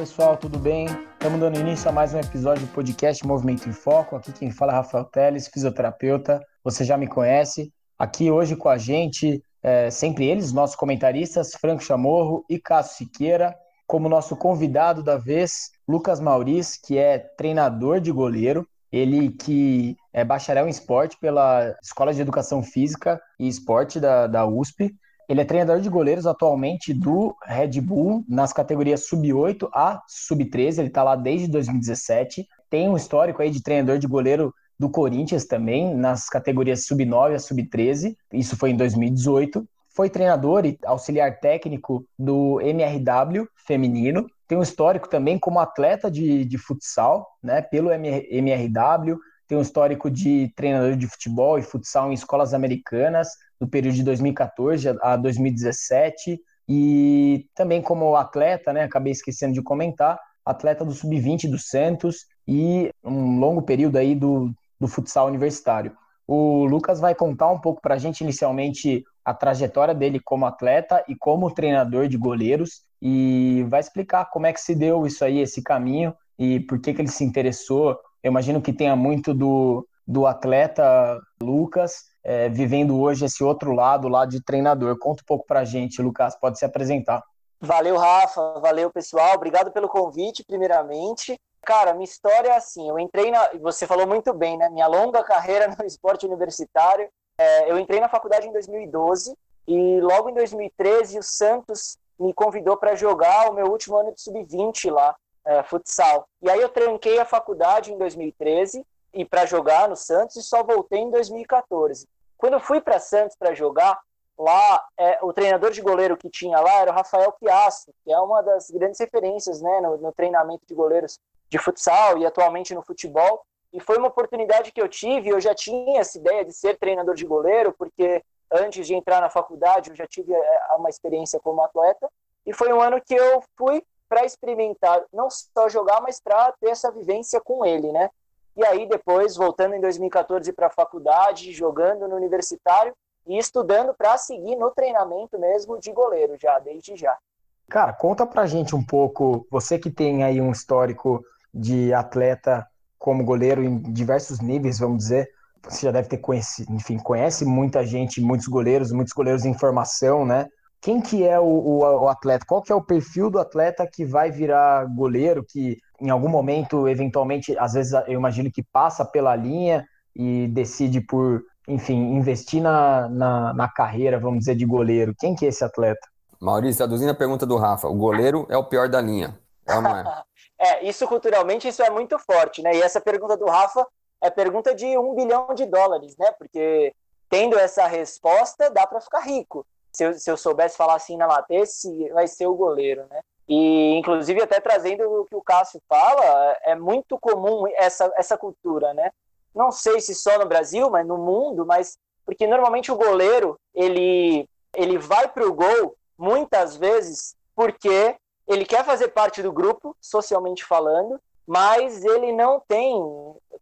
pessoal, tudo bem? Estamos dando início a mais um episódio do podcast Movimento em Foco. Aqui quem fala é Rafael Teles, fisioterapeuta. Você já me conhece. Aqui hoje com a gente, é, sempre eles, nossos comentaristas, Franco Chamorro e Cássio Siqueira. Como nosso convidado da vez, Lucas Mauriz, que é treinador de goleiro. Ele que é bacharel em esporte pela Escola de Educação Física e Esporte da, da USP. Ele é treinador de goleiros atualmente do Red Bull nas categorias sub-8 a sub-13. Ele está lá desde 2017. Tem um histórico aí de treinador de goleiro do Corinthians também, nas categorias sub-9 a sub-13. Isso foi em 2018. Foi treinador e auxiliar técnico do MRW feminino. Tem um histórico também como atleta de, de futsal, né, pelo MRW. Tem um histórico de treinador de futebol e futsal em escolas americanas do período de 2014 a 2017 e também como atleta, né, acabei esquecendo de comentar, atleta do sub-20 do Santos e um longo período aí do, do futsal universitário. O Lucas vai contar um pouco para a gente inicialmente a trajetória dele como atleta e como treinador de goleiros e vai explicar como é que se deu isso aí, esse caminho e por que, que ele se interessou. Eu imagino que tenha muito do, do atleta Lucas é, vivendo hoje esse outro lado, lá de treinador. Conta um pouco para a gente, Lucas, pode se apresentar. Valeu, Rafa, valeu, pessoal. Obrigado pelo convite, primeiramente. Cara, minha história é assim, eu entrei na... Você falou muito bem, né? Minha longa carreira no esporte universitário. É, eu entrei na faculdade em 2012 e logo em 2013 o Santos me convidou para jogar o meu último ano de sub-20 lá, é, futsal. E aí eu tranquei a faculdade em 2013 e para jogar no Santos e só voltei em 2014. Quando eu fui para Santos para jogar, lá é, o treinador de goleiro que tinha lá era o Rafael Piastro, que é uma das grandes referências né, no, no treinamento de goleiros de futsal e atualmente no futebol. E foi uma oportunidade que eu tive. Eu já tinha essa ideia de ser treinador de goleiro, porque antes de entrar na faculdade eu já tive é, uma experiência como atleta. E foi um ano que eu fui para experimentar, não só jogar, mas para ter essa vivência com ele, né? E aí depois, voltando em 2014 para a faculdade, jogando no universitário e estudando para seguir no treinamento mesmo de goleiro já, desde já. Cara, conta pra gente um pouco, você que tem aí um histórico de atleta como goleiro em diversos níveis, vamos dizer, você já deve ter conhecido, enfim, conhece muita gente, muitos goleiros, muitos goleiros em formação, né? Quem que é o, o, o atleta? Qual que é o perfil do atleta que vai virar goleiro, que em algum momento, eventualmente, às vezes eu imagino que passa pela linha e decide por, enfim, investir na, na, na carreira, vamos dizer, de goleiro. Quem que é esse atleta? Maurício, traduzindo a pergunta do Rafa, o goleiro é o pior da linha. É, não é? é, isso culturalmente isso é muito forte, né? E essa pergunta do Rafa é pergunta de um bilhão de dólares, né? Porque tendo essa resposta, dá para ficar rico. Se eu, se eu soubesse falar assim na lata, esse vai ser o goleiro, né? E, inclusive, até trazendo o que o Cássio fala, é muito comum essa, essa cultura, né? Não sei se só no Brasil, mas no mundo, mas porque normalmente o goleiro, ele, ele vai para o gol, muitas vezes, porque ele quer fazer parte do grupo, socialmente falando, mas ele não tem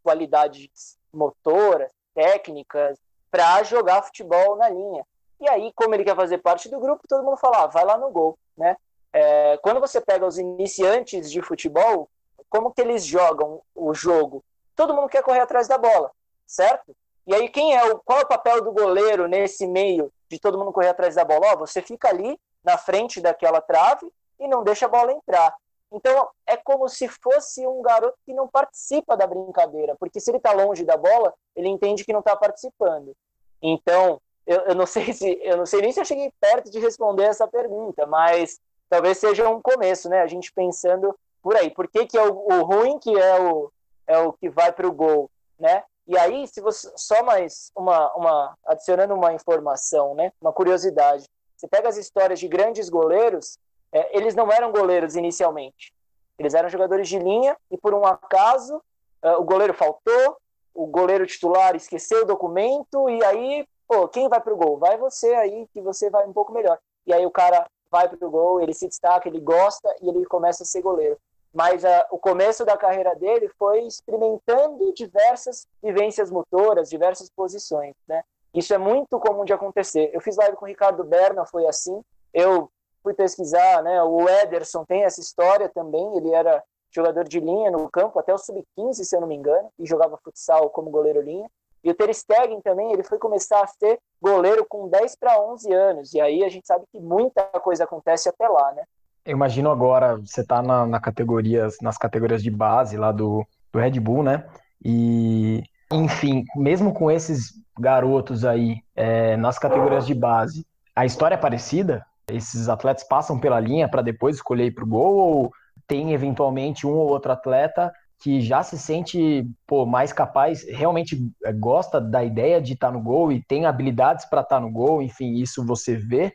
qualidades motoras, técnicas, para jogar futebol na linha. E aí, como ele quer fazer parte do grupo, todo mundo fala, ah, vai lá no gol, né? É, quando você pega os iniciantes de futebol, como que eles jogam o jogo? Todo mundo quer correr atrás da bola, certo? E aí quem é o qual é o papel do goleiro nesse meio de todo mundo correr atrás da bola? Você fica ali na frente daquela trave e não deixa a bola entrar. Então é como se fosse um garoto que não participa da brincadeira, porque se ele está longe da bola, ele entende que não está participando. Então eu, eu, não sei se eu não sei nem se eu cheguei perto de responder essa pergunta, mas talvez seja um começo, né? A gente pensando por aí. Por que, que é o, o ruim que é o, é o que vai para o gol, né? E aí, se você só mais uma, uma adicionando uma informação, né? Uma curiosidade. Você pega as histórias de grandes goleiros, é, eles não eram goleiros inicialmente. Eles eram jogadores de linha e por um acaso é, o goleiro faltou, o goleiro titular esqueceu o documento e aí, pô, quem vai para o gol? Vai você aí que você vai um pouco melhor. E aí o cara vai para o gol, ele se destaca, ele gosta e ele começa a ser goleiro. Mas uh, o começo da carreira dele foi experimentando diversas vivências motoras, diversas posições, né? Isso é muito comum de acontecer. Eu fiz live com o Ricardo Berna, foi assim. Eu fui pesquisar, né, o Ederson tem essa história também, ele era jogador de linha no campo até o sub-15, se eu não me engano, e jogava futsal como goleiro linha. E o Ter Stegen também, ele foi começar a ser goleiro com 10 para 11 anos, e aí a gente sabe que muita coisa acontece até lá, né? Eu imagino agora, você tá na, na categorias, nas categorias de base lá do, do Red Bull, né? E, enfim, mesmo com esses garotos aí é, nas categorias de base, a história é parecida? Esses atletas passam pela linha para depois escolher ir pro gol ou tem eventualmente um ou outro atleta que já se sente pô, mais capaz, realmente é, gosta da ideia de estar tá no gol e tem habilidades para estar tá no gol, enfim, isso você vê?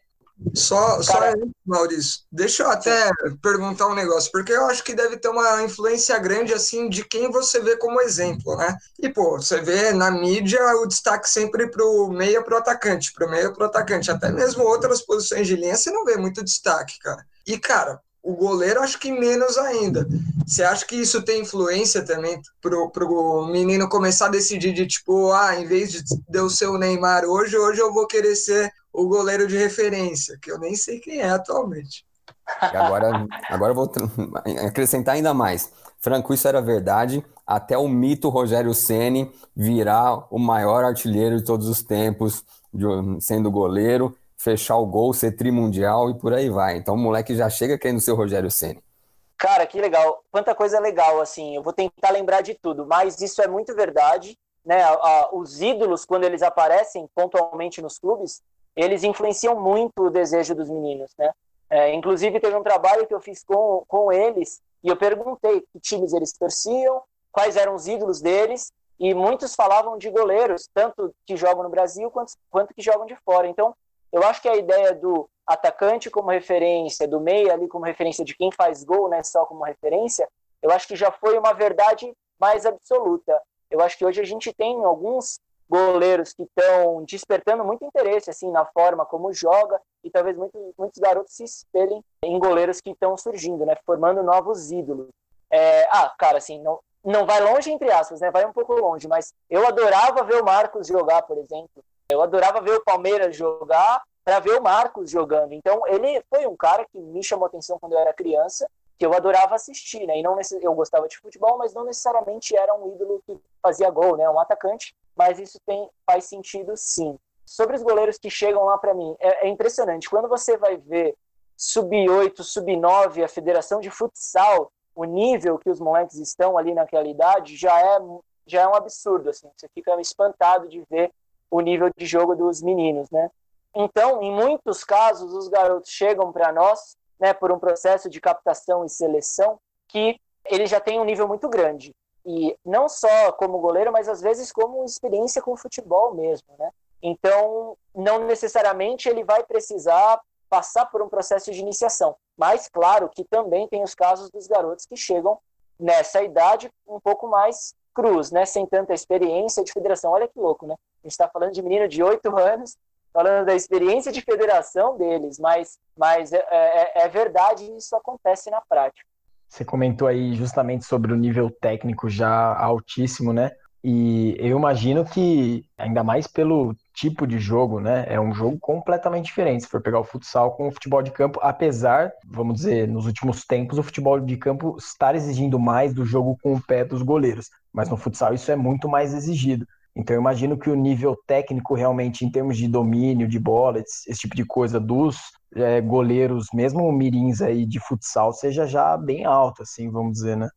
Só, Cara... só Maurício, deixa eu até perguntar um negócio, porque eu acho que deve ter uma influência grande, assim, de quem você vê como exemplo, né? E, pô, você vê na mídia o destaque sempre pro meia pro atacante, pro meia pro atacante, até mesmo outras posições de linha você não vê muito destaque, cara. E, cara, o goleiro acho que menos ainda. Você acha que isso tem influência também pro, pro menino começar a decidir de tipo, ah, em vez de eu ser o Neymar hoje, hoje eu vou querer ser o goleiro de referência, que eu nem sei quem é atualmente. E agora, agora eu vou acrescentar ainda mais. Franco, isso era verdade até o mito Rogério Ceni virar o maior artilheiro de todos os tempos, sendo goleiro fechar o gol, ser trimundial e por aí vai. Então o moleque já chega querendo ser o Rogério Ceni. Cara, que legal. Quanta coisa legal, assim. Eu vou tentar lembrar de tudo, mas isso é muito verdade. Né? os ídolos, quando eles aparecem pontualmente nos clubes, eles influenciam muito o desejo dos meninos, né? É, inclusive, teve um trabalho que eu fiz com, com eles e eu perguntei que times eles torciam, quais eram os ídolos deles, e muitos falavam de goleiros, tanto que jogam no Brasil quanto, quanto que jogam de fora. Então, eu acho que a ideia do atacante como referência, do meia ali como referência de quem faz gol, né, só como referência, eu acho que já foi uma verdade mais absoluta. Eu acho que hoje a gente tem alguns goleiros que estão despertando muito interesse assim na forma como joga e talvez muitos, garotos se espelhem em goleiros que estão surgindo, né, formando novos ídolos. É, ah, cara, assim, não, não vai longe entre aspas, né, vai um pouco longe, mas eu adorava ver o Marcos jogar, por exemplo. Eu adorava ver o Palmeiras jogar para ver o Marcos jogando. Então, ele foi um cara que me chamou atenção quando eu era criança, que eu adorava assistir, né? E não eu gostava de futebol, mas não necessariamente era um ídolo que fazia gol, né? Um atacante, mas isso tem faz sentido sim. Sobre os goleiros que chegam lá para mim, é, é impressionante. Quando você vai ver sub-8, sub-9, a Federação de Futsal, o nível que os moleques estão ali naquela idade já é já é um absurdo assim. Você fica espantado de ver o nível de jogo dos meninos, né? Então, em muitos casos, os garotos chegam para nós, né, por um processo de captação e seleção, que ele já tem um nível muito grande. E não só como goleiro, mas às vezes como experiência com futebol mesmo, né? Então, não necessariamente ele vai precisar passar por um processo de iniciação. Mas, claro, que também tem os casos dos garotos que chegam nessa idade um pouco mais cruz, né? Sem tanta experiência de federação. Olha que louco, né? A gente está falando de menino de 8 anos, falando da experiência de federação deles, mas, mas é, é, é verdade isso acontece na prática. Você comentou aí justamente sobre o nível técnico já altíssimo, né? E eu imagino que, ainda mais pelo tipo de jogo, né? É um jogo completamente diferente. Se for pegar o futsal com o futebol de campo, apesar, vamos dizer, nos últimos tempos, o futebol de campo estar exigindo mais do jogo com o pé dos goleiros. Mas no futsal isso é muito mais exigido. Então eu imagino que o nível técnico realmente, em termos de domínio, de bola, esse tipo de coisa dos é, goleiros, mesmo mirins aí de futsal, seja já bem alto, assim, vamos dizer, né?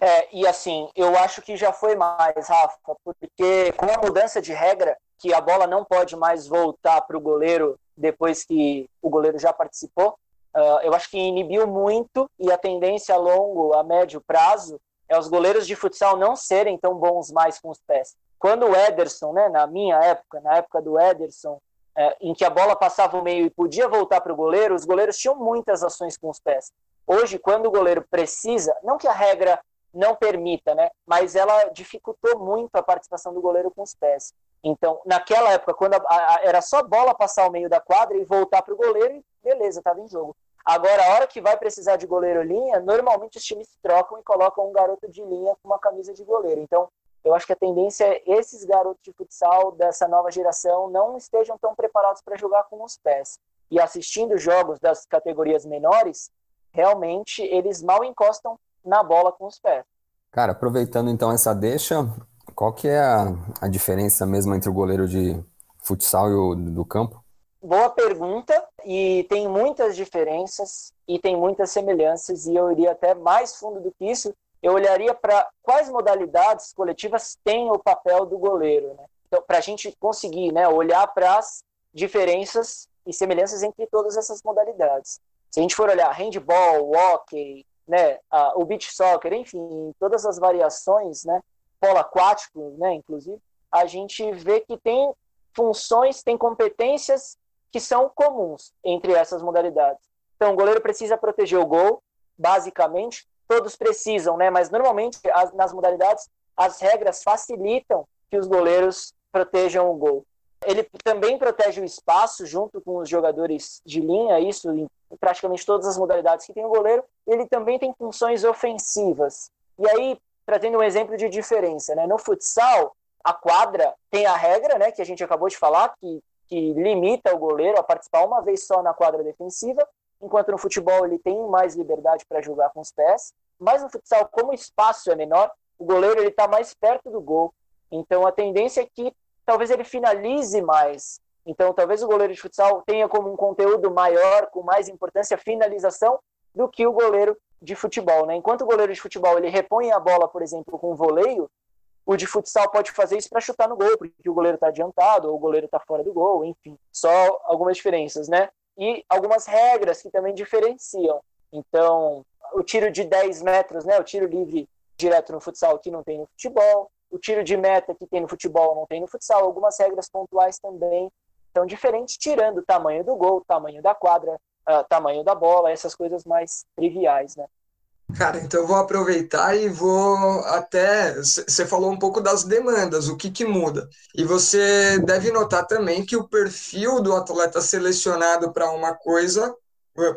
É, e assim, eu acho que já foi mais, Rafa, porque com a mudança de regra, que a bola não pode mais voltar para o goleiro depois que o goleiro já participou, uh, eu acho que inibiu muito e a tendência a longo, a médio prazo, é os goleiros de futsal não serem tão bons mais com os pés. Quando o Ederson, né, na minha época, na época do Ederson, é, em que a bola passava o meio e podia voltar para o goleiro, os goleiros tinham muitas ações com os pés. Hoje, quando o goleiro precisa, não que a regra não permita, né, mas ela dificultou muito a participação do goleiro com os pés. Então, naquela época, quando a, a, era só bola passar o meio da quadra e voltar para o goleiro, beleza, estava em jogo. Agora, a hora que vai precisar de goleiro linha, normalmente os times trocam e colocam um garoto de linha com uma camisa de goleiro. Então, eu acho que a tendência é esses garotos de futsal dessa nova geração não estejam tão preparados para jogar com os pés. e assistindo jogos das categorias menores, realmente eles mal encostam na bola com os pés. Cara, aproveitando então essa deixa, qual que é a, a diferença mesmo entre o goleiro de futsal e o do campo? Boa pergunta, e tem muitas diferenças e tem muitas semelhanças, e eu iria até mais fundo do que isso, eu olharia para quais modalidades coletivas têm o papel do goleiro, né? Então, para a gente conseguir né, olhar para as diferenças e semelhanças entre todas essas modalidades. Se a gente for olhar handball, hockey, né, o beach soccer, enfim, todas as variações, né, polo aquático, né, inclusive, a gente vê que tem funções, tem competências que são comuns entre essas modalidades. Então, o goleiro precisa proteger o gol, basicamente, todos precisam, né, mas normalmente as, nas modalidades as regras facilitam que os goleiros protejam o gol. Ele também protege o espaço junto com os jogadores de linha, isso em praticamente todas as modalidades que tem o goleiro. Ele também tem funções ofensivas. E aí, trazendo um exemplo de diferença, né? No futsal, a quadra tem a regra, né, que a gente acabou de falar, que, que limita o goleiro a participar uma vez só na quadra defensiva, enquanto no futebol ele tem mais liberdade para jogar com os pés. Mas no futsal, como o espaço é menor, o goleiro ele está mais perto do gol. Então a tendência é que talvez ele finalize mais. Então, talvez o goleiro de futsal tenha como um conteúdo maior, com mais importância, finalização, do que o goleiro de futebol. Né? Enquanto o goleiro de futebol ele repõe a bola, por exemplo, com voleio, o de futsal pode fazer isso para chutar no gol, porque o goleiro está adiantado, ou o goleiro está fora do gol, enfim. Só algumas diferenças, né? E algumas regras que também diferenciam. Então, o tiro de 10 metros, né? O tiro livre direto no futsal que não tem no futebol o tiro de meta que tem no futebol não tem no futsal, algumas regras pontuais também são diferentes, tirando o tamanho do gol, tamanho da quadra, uh, tamanho da bola, essas coisas mais triviais, né? Cara, então eu vou aproveitar e vou até. Você falou um pouco das demandas, o que, que muda. E você deve notar também que o perfil do atleta selecionado para uma coisa,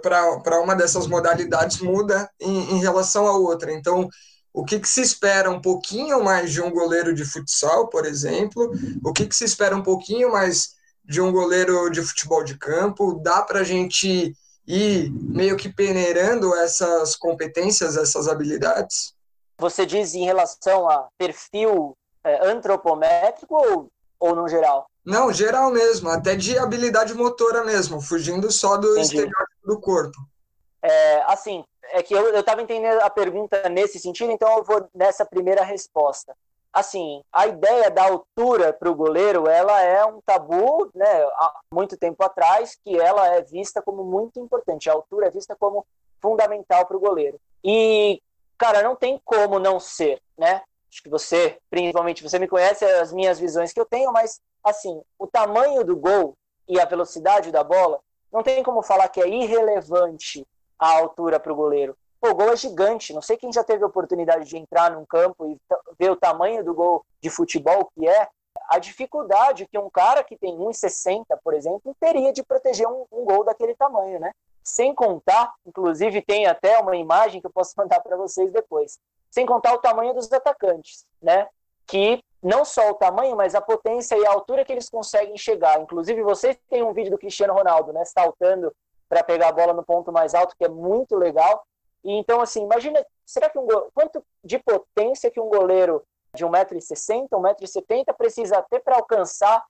para uma dessas modalidades, muda em, em relação à outra. Então, o que, que, se espera um pouquinho mais de um goleiro de futsal, por exemplo, o que, que se espera um pouquinho mais de um goleiro de futebol de campo, dá para a gente ir meio que peneirando essas competências, essas habilidades? Você diz em relação a perfil é, antropométrico ou, ou no geral? Não, geral mesmo, até de habilidade motora mesmo, fugindo só do Entendi. estereótipo do corpo. É, assim, é que eu estava entendendo a pergunta nesse sentido, então eu vou nessa primeira resposta. Assim, a ideia da altura para o goleiro, ela é um tabu, né, há muito tempo atrás, que ela é vista como muito importante. A altura é vista como fundamental para o goleiro. E, cara, não tem como não ser, né? Acho que você, principalmente, você me conhece as minhas visões que eu tenho, mas, assim, o tamanho do gol e a velocidade da bola, não tem como falar que é irrelevante a altura para o goleiro. Pô, o gol é gigante. Não sei quem já teve a oportunidade de entrar num campo e ver o tamanho do gol de futebol que é. A dificuldade que um cara que tem 1,60, por exemplo, teria de proteger um, um gol daquele tamanho, né? Sem contar, inclusive tem até uma imagem que eu posso mandar para vocês depois. Sem contar o tamanho dos atacantes, né? Que não só o tamanho, mas a potência e a altura que eles conseguem chegar. Inclusive, vocês têm um vídeo do Cristiano Ronaldo, né? Saltando para pegar a bola no ponto mais alto, que é muito legal. E então, assim, imagina, será que um quanto de potência que um goleiro de 1,60m, 1,70m precisa ter para alcançar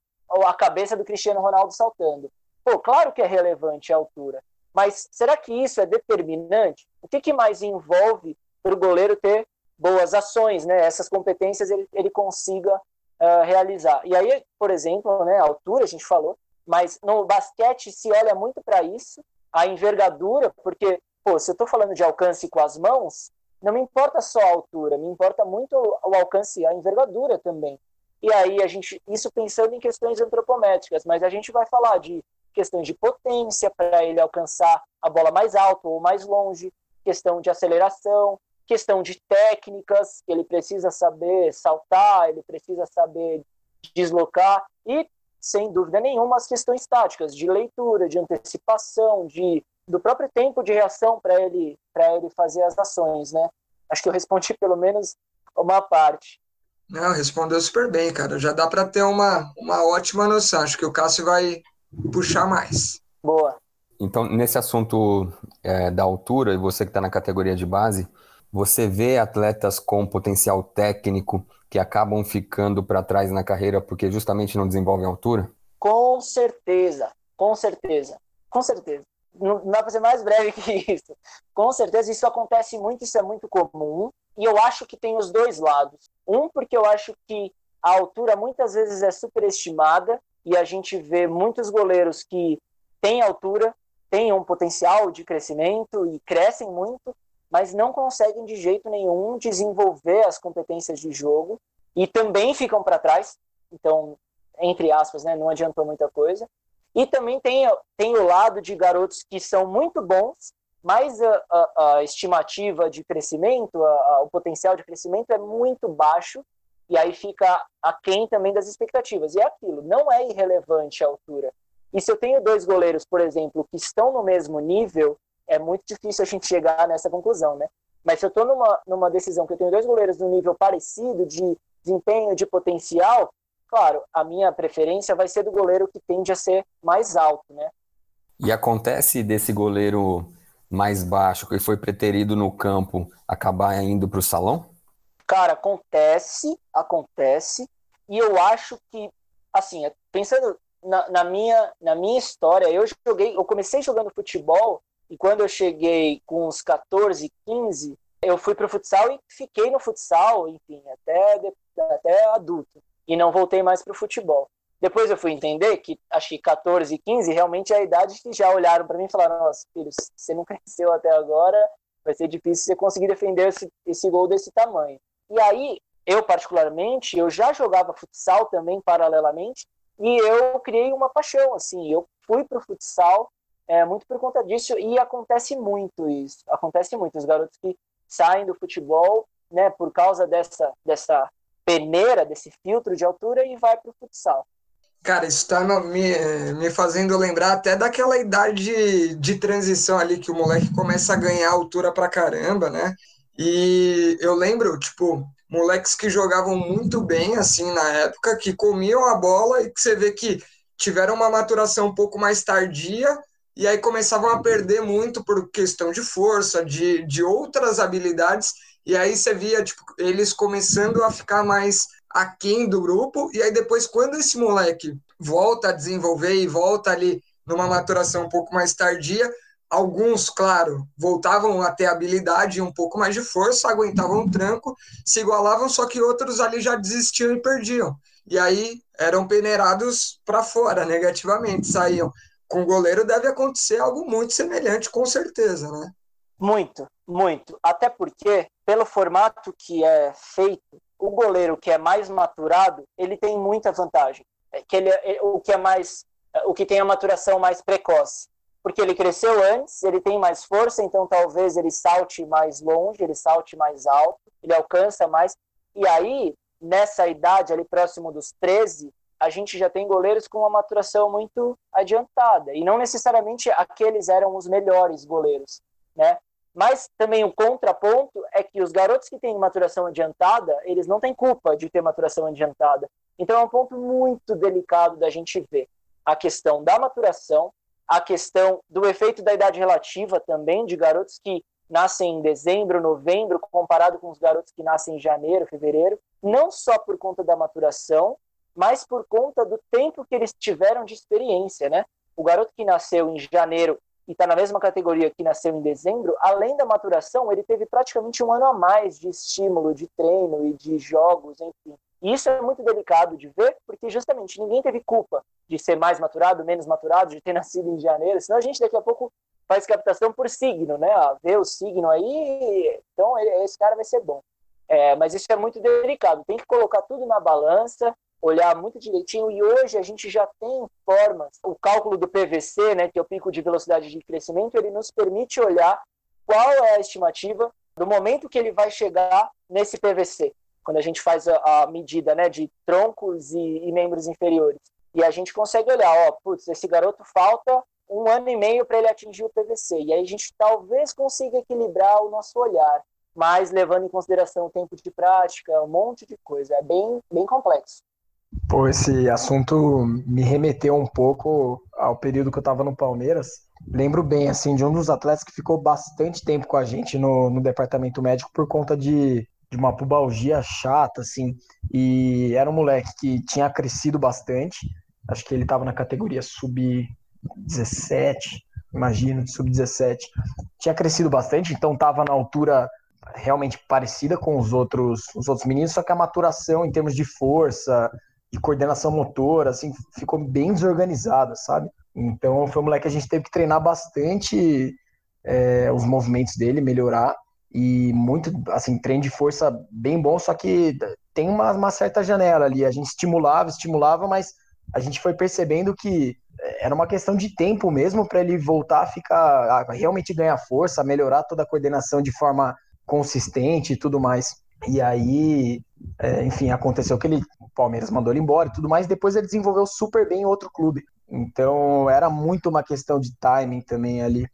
a cabeça do Cristiano Ronaldo saltando? Pô, claro que é relevante a altura, mas será que isso é determinante? O que, que mais envolve para o goleiro ter boas ações, né? Essas competências ele, ele consiga uh, realizar. E aí, por exemplo, né, a altura, a gente falou, mas no basquete se olha muito para isso, a envergadura, porque, pô, se eu estou falando de alcance com as mãos, não me importa só a altura, me importa muito o alcance a envergadura também. E aí a gente, isso pensando em questões antropométricas, mas a gente vai falar de questões de potência para ele alcançar a bola mais alto ou mais longe, questão de aceleração, questão de técnicas, que ele precisa saber saltar, ele precisa saber deslocar e sem dúvida nenhuma, as questões táticas, de leitura, de antecipação, de, do próprio tempo de reação para ele, ele fazer as ações, né? Acho que eu respondi pelo menos uma parte. Não, respondeu super bem, cara. Já dá para ter uma, uma ótima noção. Acho que o Cássio vai puxar mais. Boa. Então, nesse assunto é, da altura, e você que está na categoria de base, você vê atletas com potencial técnico que acabam ficando para trás na carreira porque justamente não desenvolvem altura? Com certeza, com certeza, com certeza. Não, dá para ser mais breve que isso. Com certeza isso acontece muito, isso é muito comum. E eu acho que tem os dois lados. Um, porque eu acho que a altura muitas vezes é superestimada e a gente vê muitos goleiros que têm altura, têm um potencial de crescimento e crescem muito, mas não conseguem de jeito nenhum desenvolver as competências de jogo e também ficam para trás. Então, entre aspas, né, não adiantou muita coisa. E também tem, tem o lado de garotos que são muito bons, mas a, a, a estimativa de crescimento, a, o potencial de crescimento é muito baixo, e aí fica aquém também das expectativas. E é aquilo, não é irrelevante a altura. E se eu tenho dois goleiros, por exemplo, que estão no mesmo nível, é muito difícil a gente chegar nessa conclusão, né? Mas se eu estou numa, numa decisão que eu tenho dois goleiros no nível parecido de desempenho, de potencial, claro, a minha preferência vai ser do goleiro que tende a ser mais alto, né? E acontece desse goleiro mais baixo que foi preterido no campo acabar indo para o salão? Cara, acontece, acontece, e eu acho que, assim, pensando na, na, minha, na minha história, eu joguei, eu comecei jogando futebol e quando eu cheguei com uns 14, 15, eu fui para o futsal e fiquei no futsal, enfim, até, até adulto. E não voltei mais para o futebol. Depois eu fui entender que acho que 14, 15 realmente é a idade que já olharam para mim e falaram: Nossa, filho, você não cresceu até agora, vai ser difícil você conseguir defender esse, esse gol desse tamanho. E aí, eu particularmente, eu já jogava futsal também paralelamente e eu criei uma paixão, assim, eu fui para o futsal é, muito por conta disso, e acontece muito isso. Acontece muito. Os garotos que saem do futebol, né, por causa dessa, dessa peneira, desse filtro de altura, e vai para o futsal. Cara, isso está me, me fazendo lembrar até daquela idade de transição ali que o moleque começa a ganhar altura pra caramba, né? E eu lembro, tipo, moleques que jogavam muito bem, assim, na época, que comiam a bola e que você vê que tiveram uma maturação um pouco mais tardia, e aí começavam a perder muito por questão de força, de, de outras habilidades, e aí você via tipo, eles começando a ficar mais aquém do grupo, e aí depois, quando esse moleque volta a desenvolver e volta ali numa maturação um pouco mais tardia, alguns, claro, voltavam a ter habilidade e um pouco mais de força, aguentavam o tranco, se igualavam, só que outros ali já desistiam e perdiam. E aí eram peneirados para fora negativamente, saíam com o goleiro deve acontecer algo muito semelhante, com certeza, né? Muito, muito. Até porque, pelo formato que é feito, o goleiro que é mais maturado, ele tem muita vantagem. É que ele, é, o que é mais, o que tem a maturação mais precoce, porque ele cresceu antes, ele tem mais força, então talvez ele salte mais longe, ele salte mais alto, ele alcança mais. E aí, nessa idade ali próximo dos 13, a gente já tem goleiros com uma maturação muito adiantada. E não necessariamente aqueles eram os melhores goleiros, né? Mas também o contraponto é que os garotos que têm maturação adiantada, eles não têm culpa de ter maturação adiantada. Então é um ponto muito delicado da gente ver a questão da maturação, a questão do efeito da idade relativa também, de garotos que nascem em dezembro, novembro, comparado com os garotos que nascem em janeiro, fevereiro, não só por conta da maturação, mas por conta do tempo que eles tiveram de experiência, né? O garoto que nasceu em janeiro e está na mesma categoria que nasceu em dezembro, além da maturação, ele teve praticamente um ano a mais de estímulo, de treino e de jogos, enfim. E isso é muito delicado de ver, porque justamente ninguém teve culpa de ser mais maturado, menos maturado, de ter nascido em janeiro, senão a gente daqui a pouco faz captação por signo, né? Ah, vê o signo aí, então esse cara vai ser bom. É, mas isso é muito delicado, tem que colocar tudo na balança, olhar muito direitinho e hoje a gente já tem formas. O cálculo do PVC, né, que é o pico de velocidade de crescimento, ele nos permite olhar qual é a estimativa do momento que ele vai chegar nesse PVC, quando a gente faz a, a medida, né, de troncos e, e, membros inferiores. E a gente consegue olhar, ó, putz, esse garoto falta um ano e meio para ele atingir o PVC. E aí a gente talvez consiga equilibrar o nosso olhar, mas levando em consideração o tempo de prática, um monte de coisa. É bem, bem complexo. Pô, esse assunto me remeteu um pouco ao período que eu estava no Palmeiras. lembro bem, assim, de um dos atletas que ficou bastante tempo com a gente no, no departamento médico por conta de, de uma pubalgia chata, assim, e era um moleque que tinha crescido bastante, acho que ele estava na categoria sub-17, imagino, sub-17, tinha crescido bastante, então estava na altura realmente parecida com os outros, os outros meninos, só que a maturação em termos de força e coordenação motora, assim, ficou bem desorganizada, sabe? Então foi um moleque que a gente teve que treinar bastante é, os movimentos dele, melhorar e muito, assim, treino de força bem bom, só que tem uma, uma certa janela ali, a gente estimulava, estimulava, mas a gente foi percebendo que era uma questão de tempo mesmo para ele voltar a ficar, a realmente ganhar força, melhorar toda a coordenação de forma consistente e tudo mais. E aí, é, enfim, aconteceu que ele, o Palmeiras mandou ele embora e tudo mais. Depois ele desenvolveu super bem em outro clube. Então era muito uma questão de timing também ali.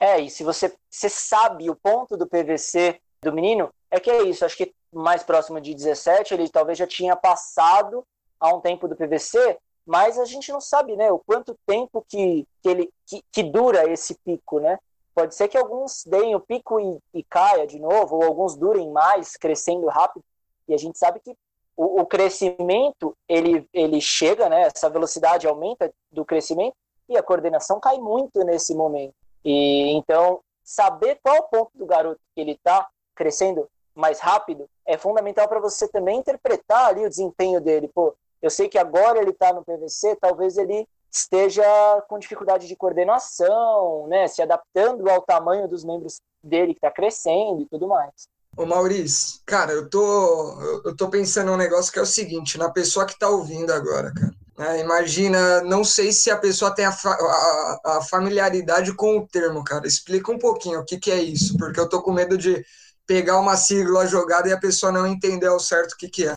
É, e se você, você sabe o ponto do PVC do menino, é que é isso. Acho que mais próximo de 17, ele talvez já tinha passado há um tempo do PVC, mas a gente não sabe, né, o quanto tempo que, que ele que, que dura esse pico, né? Pode ser que alguns deem o pico e, e, caia de novo, ou alguns durem mais, crescendo rápido. E a gente sabe que o, o, crescimento ele, ele chega, né? Essa velocidade aumenta do crescimento e a coordenação cai muito nesse momento. E então saber qual o ponto do garoto que ele está crescendo mais rápido é fundamental para você também interpretar ali o desempenho dele. Pô, eu sei que agora ele está no PVC, talvez ele esteja com dificuldade de coordenação, né, se adaptando ao tamanho dos membros dele que está crescendo e tudo mais. Ô Maurício, cara, eu tô, eu tô pensando um negócio que é o seguinte, na pessoa que está ouvindo agora, cara. É, imagina, não sei se a pessoa tem a, a, a, familiaridade com o termo, cara. Explica um pouquinho o que, que é isso, porque eu tô com medo de pegar uma sigla jogada e a pessoa não entender ao certo o que, que é.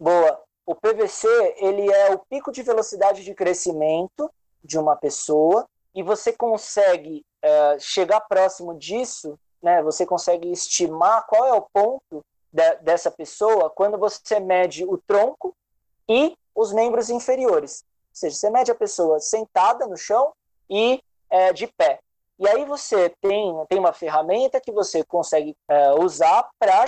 Boa o PVC ele é o pico de velocidade de crescimento de uma pessoa e você consegue é, chegar próximo disso, né? Você consegue estimar qual é o ponto de, dessa pessoa quando você mede o tronco e os membros inferiores. Ou seja, você mede a pessoa sentada no chão e é, de pé. E aí você tem, tem uma ferramenta que você consegue é, usar para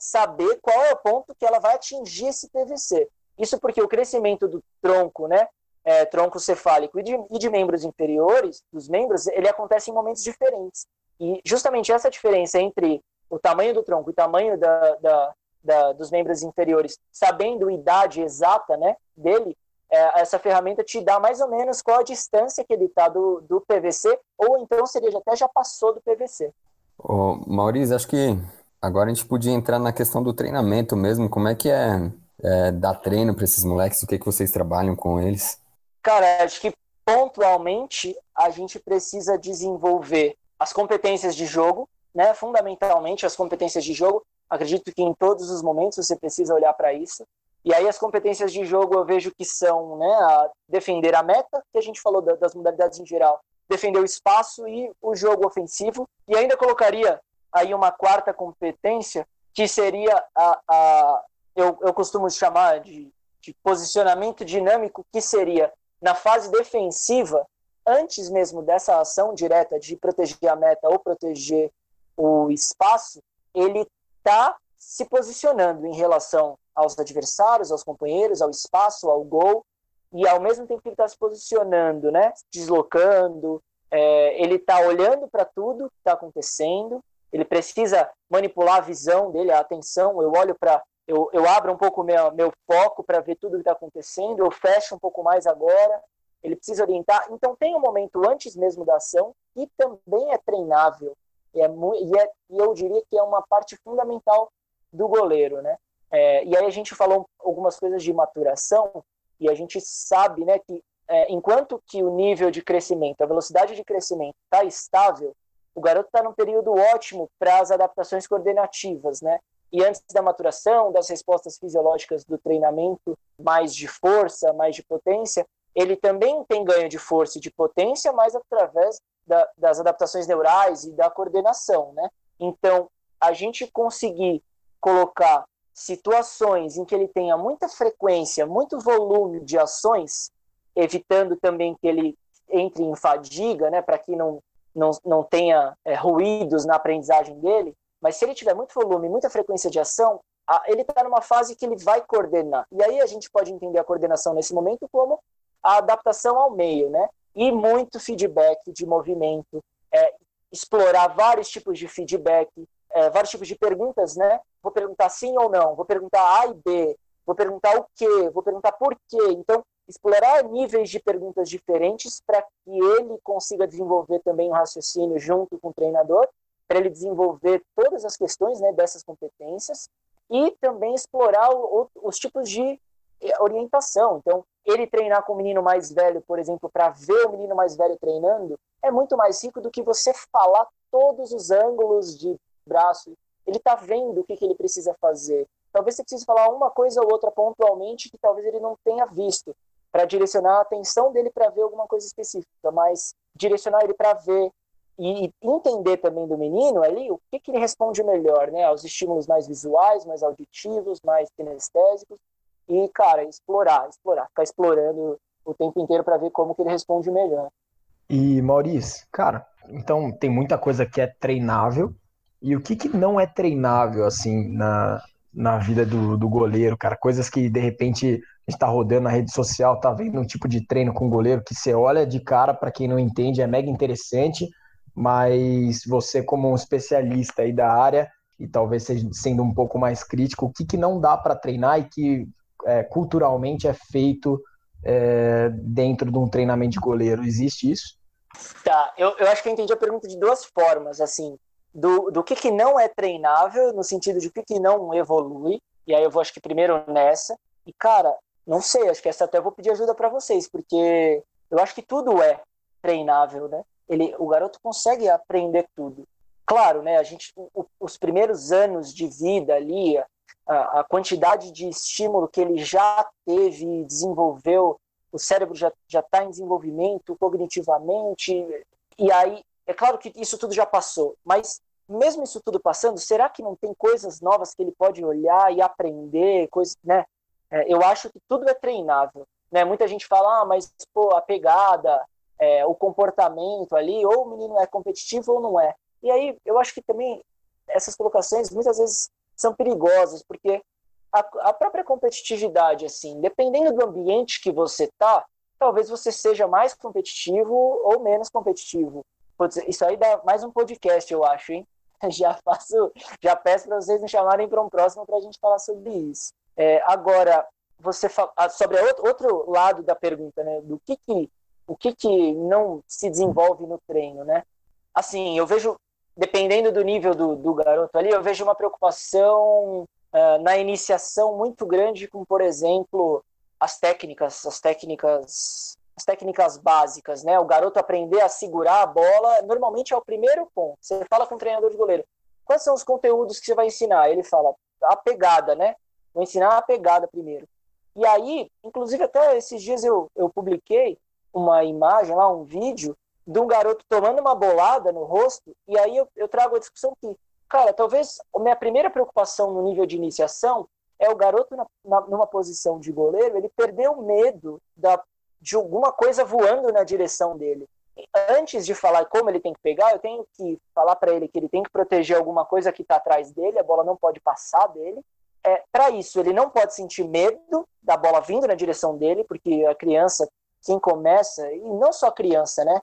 saber qual é o ponto que ela vai atingir esse PVC. Isso porque o crescimento do tronco, né, é, tronco cefálico e de, e de, membros inferiores, dos membros, ele acontece em momentos diferentes. E justamente essa diferença entre o tamanho do tronco e o tamanho da, da, da, dos membros inferiores, sabendo a idade exata né, dele, é, essa ferramenta te dá mais ou menos qual a distância que ele está do, do PVC, ou então seria até já passou do PVC. Ô, Maurício, acho que agora a gente podia entrar na questão do treinamento mesmo. Como é que é é, dar treino para esses moleques? O que, que vocês trabalham com eles? Cara, acho que pontualmente a gente precisa desenvolver as competências de jogo, né? Fundamentalmente as competências de jogo. Acredito que em todos os momentos você precisa olhar para isso. E aí as competências de jogo eu vejo que são, né, a defender a meta, que a gente falou das modalidades em geral, defender o espaço e o jogo ofensivo. E ainda colocaria aí uma quarta competência, que seria a, a, eu, eu costumo chamar de, de posicionamento dinâmico, que seria na fase defensiva, antes mesmo dessa ação direta de proteger a meta ou proteger o espaço, ele está se posicionando em relação aos adversários, aos companheiros, ao espaço, ao gol, e ao mesmo tempo que ele está se posicionando, né, deslocando, é, ele está olhando para tudo que está acontecendo, ele precisa manipular a visão dele, a atenção. Eu olho para eu, eu abro um pouco meu, meu foco para ver tudo que está acontecendo, eu fecho um pouco mais agora, ele precisa orientar. Então, tem um momento antes mesmo da ação que também é treinável. E, é, e, é, e eu diria que é uma parte fundamental do goleiro, né? É, e aí a gente falou algumas coisas de maturação e a gente sabe, né, que é, enquanto que o nível de crescimento, a velocidade de crescimento está estável, o garoto está num período ótimo para as adaptações coordenativas, né? E antes da maturação, das respostas fisiológicas do treinamento, mais de força, mais de potência, ele também tem ganho de força e de potência, mas através da, das adaptações neurais e da coordenação, né? Então, a gente conseguir colocar situações em que ele tenha muita frequência, muito volume de ações, evitando também que ele entre em fadiga, né, para que não, não, não tenha é, ruídos na aprendizagem dele, mas se ele tiver muito volume, muita frequência de ação, ele está numa fase que ele vai coordenar. E aí a gente pode entender a coordenação nesse momento como a adaptação ao meio, né? E muito feedback de movimento, é, explorar vários tipos de feedback, é, vários tipos de perguntas, né? Vou perguntar sim ou não, vou perguntar A e B, vou perguntar o quê, vou perguntar por quê. Então, explorar níveis de perguntas diferentes para que ele consiga desenvolver também um raciocínio junto com o treinador, para ele desenvolver todas as questões né, dessas competências e também explorar o, o, os tipos de eh, orientação. Então, ele treinar com o menino mais velho, por exemplo, para ver o menino mais velho treinando, é muito mais rico do que você falar todos os ângulos de braço. Ele está vendo o que, que ele precisa fazer. Talvez você precise falar uma coisa ou outra pontualmente que talvez ele não tenha visto para direcionar a atenção dele para ver alguma coisa específica, mas direcionar ele para ver e entender também do menino ali o que, que ele responde melhor, né, aos estímulos mais visuais, mais auditivos, mais kinestésicos. E cara explorar, explorar, ficar explorando o tempo inteiro para ver como que ele responde melhor. E Maurício, cara, então tem muita coisa que é treinável. E o que, que não é treinável assim na, na vida do, do goleiro, cara, coisas que de repente está rodando na rede social, tá vendo um tipo de treino com goleiro que você olha de cara, para quem não entende, é mega interessante, mas você como um especialista aí da área e talvez sendo um pouco mais crítico, o que, que não dá para treinar e que é, culturalmente é feito é, dentro de um treinamento de goleiro? Existe isso? Tá, eu, eu acho que eu entendi a pergunta de duas formas, assim, do, do que, que não é treinável, no sentido de o que, que não evolui, e aí eu vou acho que primeiro nessa, e cara, não sei, acho que essa até vou pedir ajuda para vocês, porque eu acho que tudo é treinável, né? Ele, o garoto consegue aprender tudo. Claro, né? A gente, o, os primeiros anos de vida ali, a, a, quantidade de estímulo que ele já teve e desenvolveu, o cérebro já está em desenvolvimento cognitivamente, e aí é claro que isso tudo já passou, mas mesmo isso tudo passando, será que não tem coisas novas que ele pode olhar e aprender, coisas, né? É, eu acho que tudo é treinável. Né? Muita gente fala, ah, mas pô, a pegada, é, o comportamento ali, ou o menino é competitivo ou não é. E aí eu acho que também essas colocações muitas vezes são perigosas, porque a, a própria competitividade, assim, dependendo do ambiente que você tá, talvez você seja mais competitivo ou menos competitivo. Isso aí dá mais um podcast, eu acho, hein? Já faço, já peço para vocês me chamarem para um próximo para a gente falar sobre isso. É, agora, você fala, ah, sobre outro, outro lado da pergunta, né? Do que que, o que que não se desenvolve no treino, né? Assim, eu vejo, dependendo do nível do, do garoto ali, eu vejo uma preocupação uh, na iniciação muito grande com, por exemplo, as técnicas, as técnicas as técnicas básicas, né? O garoto aprender a segurar a bola, normalmente é o primeiro ponto. Você fala com o treinador de goleiro, quais são os conteúdos que você vai ensinar? Ele fala, a pegada, né? Vou ensinar a pegada primeiro. E aí, inclusive até esses dias eu, eu publiquei uma imagem lá, um vídeo de um garoto tomando uma bolada no rosto, e aí eu, eu trago a discussão que, cara, talvez a minha primeira preocupação no nível de iniciação é o garoto na, na, numa posição de goleiro, ele perdeu o medo da, de alguma coisa voando na direção dele. Antes de falar como ele tem que pegar, eu tenho que falar para ele que ele tem que proteger alguma coisa que está atrás dele, a bola não pode passar dele, é, para isso, ele não pode sentir medo da bola vindo na direção dele, porque a criança, quem começa, e não só criança, né?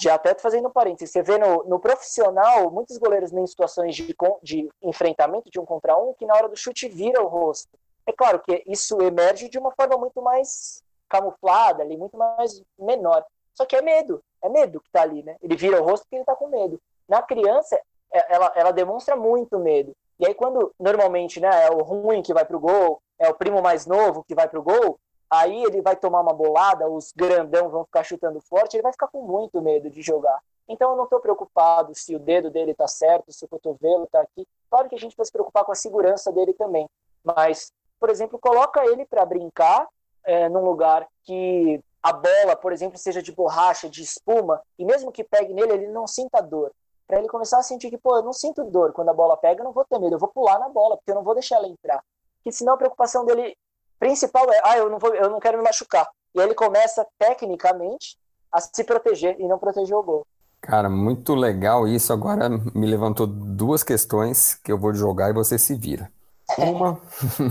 Já até fazendo um parênteses, você vê no, no profissional, muitos goleiros em situações de, de enfrentamento de um contra um, que na hora do chute vira o rosto. É claro que isso emerge de uma forma muito mais camuflada ali, muito mais menor. Só que é medo, é medo que tá ali, né? Ele vira o rosto porque ele tá com medo. Na criança, é, ela, ela demonstra muito medo. E aí, quando normalmente né, é o ruim que vai para o gol, é o primo mais novo que vai para o gol, aí ele vai tomar uma bolada, os grandão vão ficar chutando forte, ele vai ficar com muito medo de jogar. Então eu não estou preocupado se o dedo dele está certo, se o cotovelo está aqui. Claro que a gente vai se preocupar com a segurança dele também. Mas, por exemplo, coloca ele para brincar é, num lugar que a bola, por exemplo, seja de borracha, de espuma, e mesmo que pegue nele, ele não sinta dor para ele começar a sentir que, pô, eu não sinto dor quando a bola pega, eu não vou ter medo, eu vou pular na bola, porque eu não vou deixar ela entrar. Que senão a preocupação dele principal é, ah, eu não vou, eu não quero me machucar. E aí ele começa tecnicamente a se proteger e não proteger o gol. Cara, muito legal isso. Agora me levantou duas questões que eu vou jogar e você se vira. Uma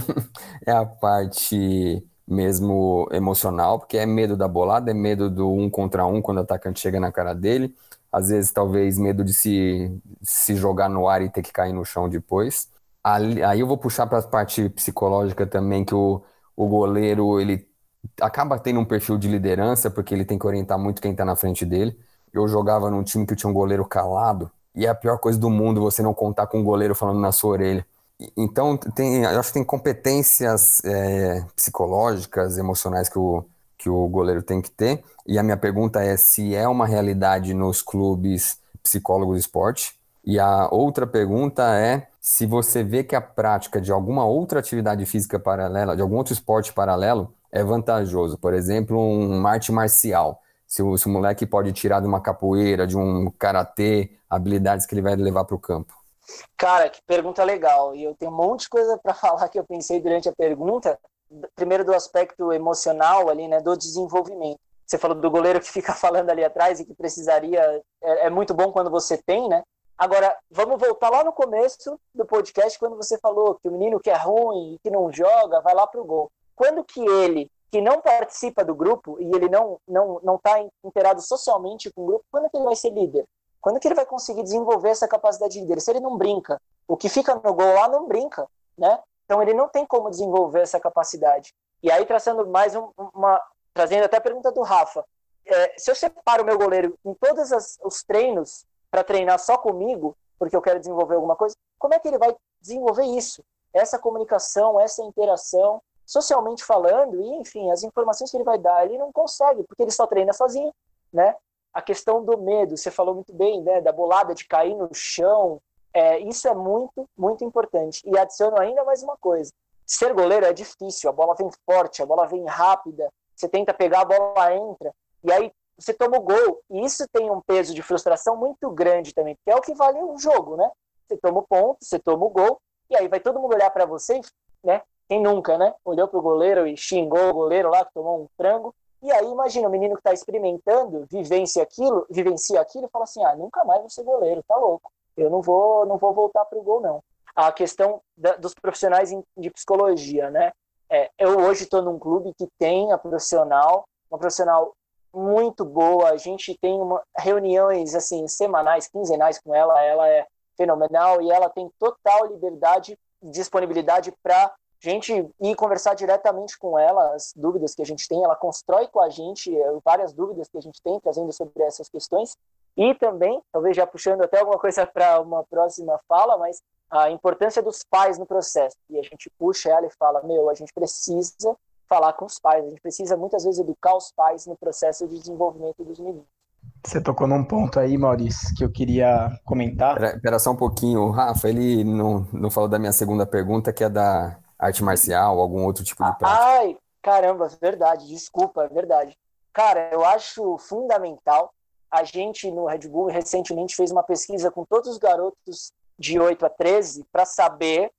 é a parte mesmo emocional, porque é medo da bolada, é medo do um contra um quando o atacante chega na cara dele. Às vezes, talvez, medo de se, se jogar no ar e ter que cair no chão depois. Aí eu vou puxar para a parte psicológica também, que o, o goleiro ele acaba tendo um perfil de liderança, porque ele tem que orientar muito quem está na frente dele. Eu jogava num time que tinha um goleiro calado, e é a pior coisa do mundo você não contar com um goleiro falando na sua orelha. Então, tem, eu acho que tem competências é, psicológicas, emocionais que o, que o goleiro tem que ter. E a minha pergunta é se é uma realidade nos clubes psicólogos de esporte. E a outra pergunta é se você vê que a prática de alguma outra atividade física paralela, de algum outro esporte paralelo, é vantajoso. Por exemplo, um arte marcial. Se o, se o moleque pode tirar de uma capoeira, de um karatê, habilidades que ele vai levar para o campo. Cara, que pergunta legal. E eu tenho um monte de coisa para falar que eu pensei durante a pergunta. Primeiro do aspecto emocional ali, né, do desenvolvimento. Você falou do goleiro que fica falando ali atrás e que precisaria. É, é muito bom quando você tem, né? Agora, vamos voltar lá no começo do podcast, quando você falou que o menino que é ruim, que não joga, vai lá pro gol. Quando que ele, que não participa do grupo e ele não não não está inteirado socialmente com o grupo, quando que ele vai ser líder? Quando que ele vai conseguir desenvolver essa capacidade de líder? Se ele não brinca, o que fica no gol lá não brinca, né? Então ele não tem como desenvolver essa capacidade. E aí traçando mais um, uma, trazendo até a pergunta do Rafa, é, se eu separo o meu goleiro em todos os treinos para treinar só comigo, porque eu quero desenvolver alguma coisa, como é que ele vai desenvolver isso? Essa comunicação, essa interação, socialmente falando, e enfim, as informações que ele vai dar, ele não consegue, porque ele só treina sozinho, né? A questão do medo, você falou muito bem, né? Da bolada, de cair no chão, é, isso é muito, muito importante. E adiciono ainda mais uma coisa: ser goleiro é difícil, a bola vem forte, a bola vem rápida, você tenta pegar, a bola entra, e aí você toma o gol. E isso tem um peso de frustração muito grande também, porque é o que vale o jogo, né? Você toma o ponto, você toma o gol, e aí vai todo mundo olhar para você, né? Quem nunca, né? Olhou pro goleiro e xingou o goleiro lá que tomou um frango. E aí imagina o menino que está experimentando, vivencia aquilo, vivencia aquilo e fala assim: "Ah, nunca mais vou ser goleiro, tá louco. Eu não vou, não vou voltar pro gol não". A questão da, dos profissionais de psicologia, né? É, eu hoje estou num clube que tem a profissional, uma profissional muito boa. A gente tem uma, reuniões assim semanais, quinzenais com ela. Ela é fenomenal e ela tem total liberdade e disponibilidade para gente ir conversar diretamente com ela as dúvidas que a gente tem. Ela constrói com a gente eh, várias dúvidas que a gente tem, trazendo sobre essas questões. E também, talvez já puxando até alguma coisa para uma próxima fala, mas a importância dos pais no processo. E a gente puxa ela e fala: meu, a gente precisa falar com os pais. A gente precisa muitas vezes educar os pais no processo de desenvolvimento dos meninos. Você tocou num ponto aí, Maurício, que eu queria comentar. Espera só um pouquinho, Rafa, ele não, não falou da minha segunda pergunta, que é da arte marcial, algum outro tipo de prática. Ai, caramba, verdade, desculpa, verdade. Cara, eu acho fundamental. A gente no Red Bull recentemente fez uma pesquisa com todos os garotos de 8 a 13 para saber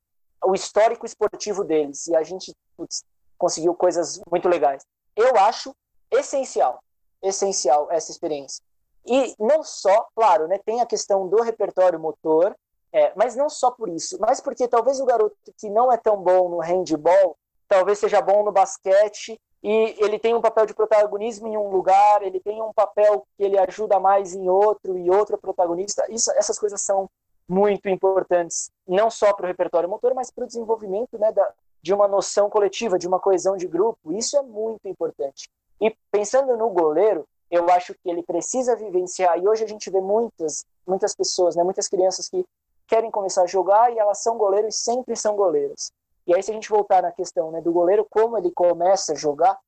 o histórico esportivo deles. E a gente putz, conseguiu coisas muito legais. Eu acho essencial, essencial essa experiência. E não só, claro, né, tem a questão do repertório motor, é, mas não só por isso, mas porque talvez o garoto que não é tão bom no handball, talvez seja bom no basquete e ele tem um papel de protagonismo em um lugar, ele tem um papel que ele ajuda mais em outro e outro protagonista. Isso, essas coisas são muito importantes, não só para o repertório motor, mas para o desenvolvimento né, da, de uma noção coletiva, de uma coesão de grupo. Isso é muito importante. E pensando no goleiro, eu acho que ele precisa vivenciar. E hoje a gente vê muitas, muitas pessoas, né, muitas crianças que querem começar a jogar e elas são goleiros e sempre são goleiros. E aí se a gente voltar na questão né, do goleiro, como ele começa a jogar,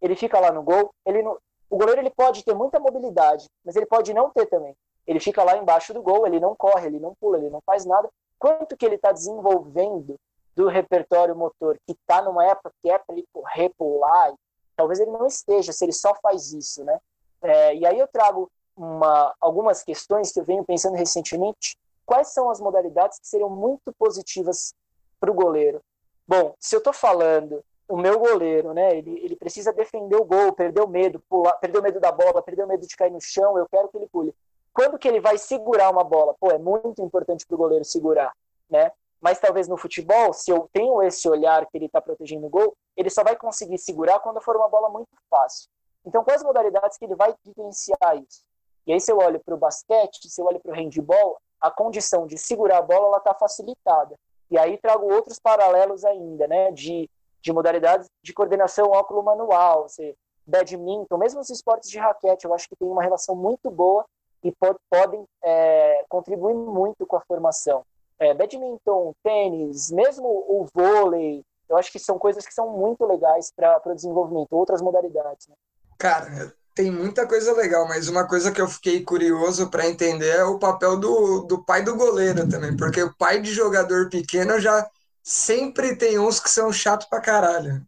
ele fica lá no gol, ele o goleiro ele pode ter muita mobilidade, mas ele pode não ter também. Ele fica lá embaixo do gol, ele não corre, ele não pula, ele não faz nada. Quanto que ele está desenvolvendo do repertório motor que está numa época que é para ele correr, pular, talvez ele não esteja se ele só faz isso, né? É, e aí eu trago uma, algumas questões que eu venho pensando recentemente. Quais são as modalidades que seriam muito positivas para o goleiro? Bom, se eu estou falando o meu goleiro, né? Ele, ele precisa defender o gol, perder o medo, pular, perder o medo da bola, perder o medo de cair no chão. Eu quero que ele pule. quando que ele vai segurar uma bola? Pô, é muito importante para o goleiro segurar, né? Mas talvez no futebol, se eu tenho esse olhar que ele está protegendo o gol, ele só vai conseguir segurar quando for uma bola muito fácil. Então, quais modalidades que ele vai vivenciar isso? E aí, se eu olho para o basquete, se eu olho para o handball, a condição de segurar a bola está facilitada. E aí trago outros paralelos ainda, né? De, de modalidades de coordenação óculo manual, você, badminton, mesmo os esportes de raquete, eu acho que tem uma relação muito boa e pod podem é, contribuir muito com a formação. É, badminton, tênis, mesmo o vôlei, eu acho que são coisas que são muito legais para o desenvolvimento, outras modalidades. Né? Cara, tem muita coisa legal, mas uma coisa que eu fiquei curioso para entender é o papel do, do pai do goleiro também, porque o pai de jogador pequeno já sempre tem uns que são chato pra caralho.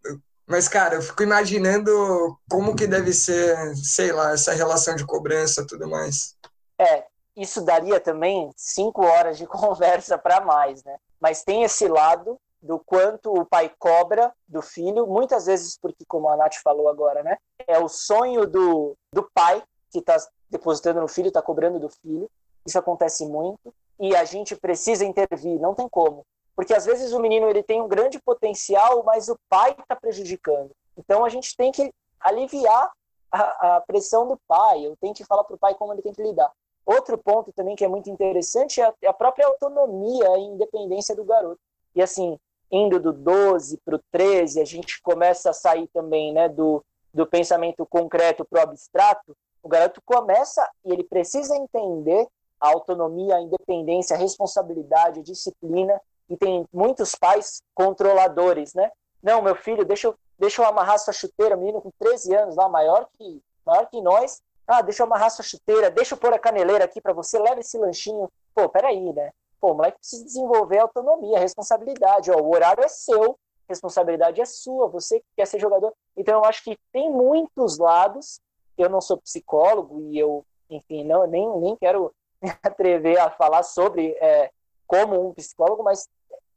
Mas, cara, eu fico imaginando como que deve ser, sei lá, essa relação de cobrança e tudo mais. É, isso daria também cinco horas de conversa para mais, né? Mas tem esse lado do quanto o pai cobra do filho, muitas vezes porque, como a Nath falou agora, né, é o sonho do, do pai que está depositando no filho, está cobrando do filho, isso acontece muito, e a gente precisa intervir, não tem como, porque às vezes o menino ele tem um grande potencial, mas o pai está prejudicando, então a gente tem que aliviar a, a pressão do pai, eu tenho que falar para o pai como ele tem que lidar. Outro ponto também que é muito interessante é a, é a própria autonomia e independência do garoto. E assim, indo do 12 para o 13, a gente começa a sair também né, do, do pensamento concreto para o abstrato, o garoto começa e ele precisa entender a autonomia, a independência, a responsabilidade, a disciplina, e tem muitos pais controladores, né? Não, meu filho, deixa eu, deixa eu amarrar sua chuteira, menino com 13 anos lá, maior que, maior que nós, ah, deixa eu amarrar sua chuteira, deixa eu pôr a caneleira aqui para você, leva esse lanchinho. Pô, peraí, né? Pô, o moleque precisa desenvolver autonomia, responsabilidade. Ó, o horário é seu, responsabilidade é sua, você que quer ser jogador. Então, eu acho que tem muitos lados. Eu não sou psicólogo e eu, enfim, não, nem, nem quero me atrever a falar sobre é, como um psicólogo, mas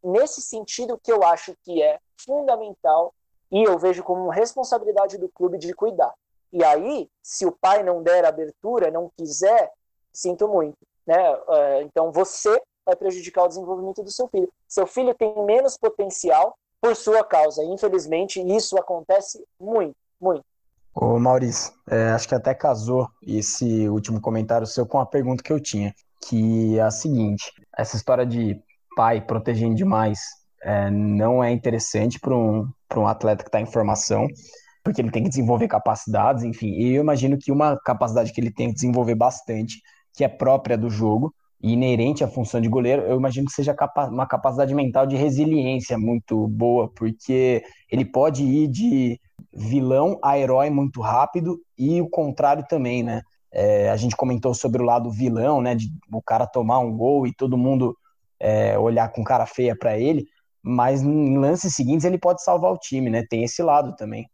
nesse sentido que eu acho que é fundamental e eu vejo como responsabilidade do clube de cuidar. E aí, se o pai não der abertura, não quiser, sinto muito. Né? É, então, você vai prejudicar o desenvolvimento do seu filho. Seu filho tem menos potencial por sua causa. Infelizmente, isso acontece muito, muito. Ô Maurício, é, acho que até casou esse último comentário seu com a pergunta que eu tinha, que é a seguinte: essa história de pai protegendo demais é, não é interessante para um, um atleta que está em formação, porque ele tem que desenvolver capacidades, enfim. E eu imagino que uma capacidade que ele tem que desenvolver bastante, que é própria do jogo, e inerente à função de goleiro, eu imagino que seja uma capacidade mental de resiliência muito boa, porque ele pode ir de vilão a herói muito rápido e o contrário também, né? É, a gente comentou sobre o lado vilão, né? De o cara tomar um gol e todo mundo é, olhar com cara feia para ele, mas em lances seguintes ele pode salvar o time, né? Tem esse lado também.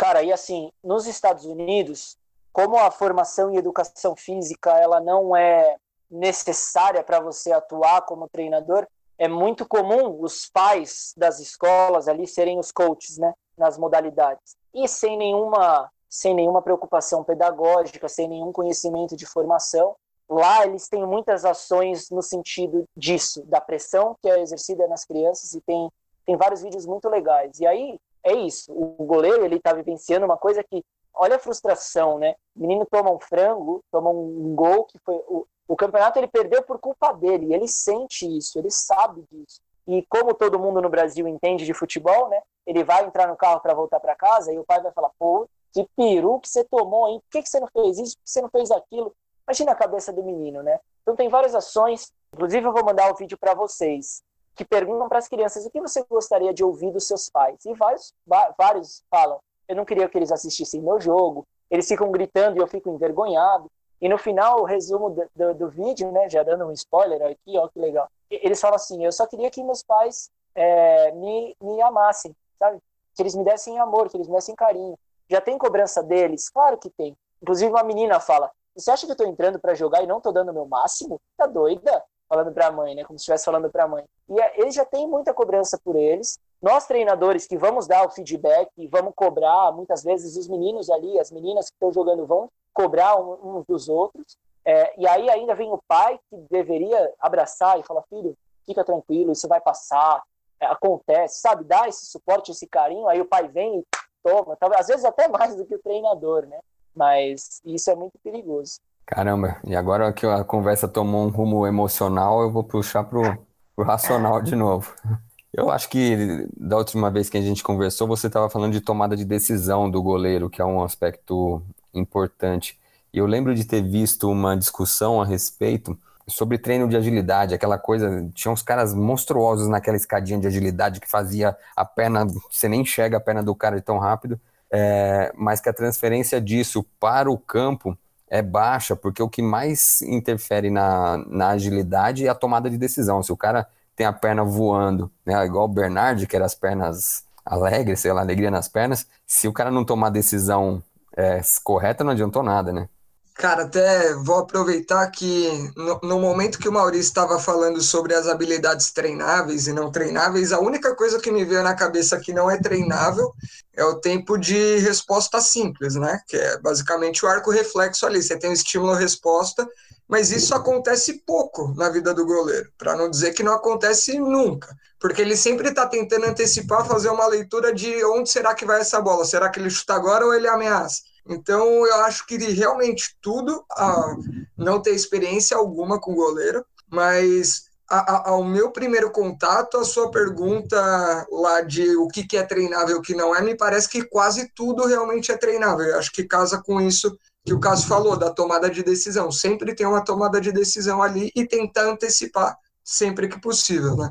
Cara, e assim, nos Estados Unidos, como a formação e educação física ela não é necessária para você atuar como treinador, é muito comum os pais das escolas ali serem os coaches, né, nas modalidades. E sem nenhuma sem nenhuma preocupação pedagógica, sem nenhum conhecimento de formação. Lá eles têm muitas ações no sentido disso, da pressão que é exercida nas crianças e tem tem vários vídeos muito legais. E aí é isso, o goleiro ele está vivenciando uma coisa que olha a frustração, né? O menino toma um frango, toma um gol que foi o, o campeonato ele perdeu por culpa dele, ele sente isso, ele sabe disso. E como todo mundo no Brasil entende de futebol, né? Ele vai entrar no carro para voltar para casa e o pai vai falar: pô, que peru que você tomou, hein? Por que, que você não fez isso? Por que você não fez aquilo? Imagina a cabeça do menino, né? Então tem várias ações. Inclusive, eu vou mandar o um vídeo para vocês que perguntam para as crianças o que você gostaria de ouvir dos seus pais. E vários, vários falam: eu não queria que eles assistissem meu jogo. Eles ficam gritando e eu fico envergonhado. E no final, o resumo do, do, do, vídeo, né, já dando um spoiler aqui, ó, que legal. Eles falam assim: eu só queria que meus pais é, me, me amassem, sabe? Que eles me dessem amor, que eles me dessem carinho. Já tem cobrança deles? Claro que tem. Inclusive, uma menina fala: Você acha que eu tô entrando para jogar e não tô dando o meu máximo? Tá doida? Falando pra mãe, né? Como se estivesse falando pra mãe. E é, eles já têm muita cobrança por eles. Nós, treinadores, que vamos dar o feedback, vamos cobrar, muitas vezes os meninos ali, as meninas que estão jogando vão cobrar uns dos outros. É, e aí ainda vem o pai que deveria abraçar e falar, filho, fica tranquilo, isso vai passar, é, acontece, sabe? Dá esse suporte, esse carinho, aí o pai vem e toma, às vezes até mais do que o treinador, né? Mas isso é muito perigoso. Caramba, e agora que a conversa tomou um rumo emocional, eu vou puxar pro, pro racional de novo. Eu acho que da última vez que a gente conversou, você estava falando de tomada de decisão do goleiro, que é um aspecto importante. E eu lembro de ter visto uma discussão a respeito sobre treino de agilidade, aquela coisa, tinha uns caras monstruosos naquela escadinha de agilidade que fazia a perna, você nem enxerga a perna do cara tão rápido, é, mas que a transferência disso para o campo é baixa, porque o que mais interfere na, na agilidade é a tomada de decisão. Se o cara tem a perna voando, né, igual o Bernard, que era as pernas alegres, sei lá, alegria nas pernas, se o cara não tomar a decisão é, correta, não adiantou nada, né? Cara, até vou aproveitar que no, no momento que o Maurício estava falando sobre as habilidades treináveis e não treináveis, a única coisa que me veio na cabeça que não é treinável é o tempo de resposta simples, né? Que é basicamente o arco reflexo ali. Você tem o estímulo-resposta, mas isso acontece pouco na vida do goleiro, para não dizer que não acontece nunca, porque ele sempre está tentando antecipar, fazer uma leitura de onde será que vai essa bola. Será que ele chuta agora ou ele ameaça? Então, eu acho que realmente tudo, a não ter experiência alguma com goleiro, mas a, a, ao meu primeiro contato, a sua pergunta lá de o que, que é treinável e o que não é, me parece que quase tudo realmente é treinável. Eu acho que casa com isso que o caso falou, da tomada de decisão. Sempre tem uma tomada de decisão ali e tentar antecipar sempre que possível, né?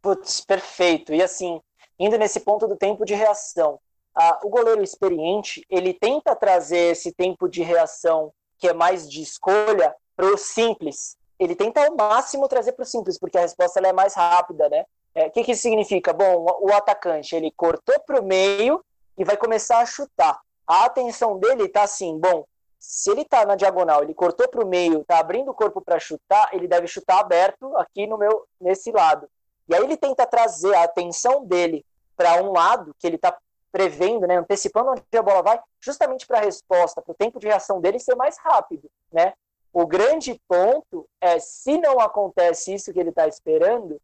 Putz, perfeito. E assim, indo nesse ponto do tempo de reação, ah, o goleiro experiente ele tenta trazer esse tempo de reação que é mais de escolha para o simples. Ele tenta ao máximo trazer para o simples, porque a resposta é mais rápida, né? O é, que, que significa? Bom, o, o atacante ele cortou para o meio e vai começar a chutar. A atenção dele está assim, bom, se ele está na diagonal, ele cortou para o meio, está abrindo o corpo para chutar, ele deve chutar aberto aqui no meu nesse lado. E aí ele tenta trazer a atenção dele para um lado que ele está prevendo, né, antecipando onde a bola vai, justamente para a resposta, para o tempo de reação dele ser mais rápido, né? O grande ponto é, se não acontece isso que ele está esperando,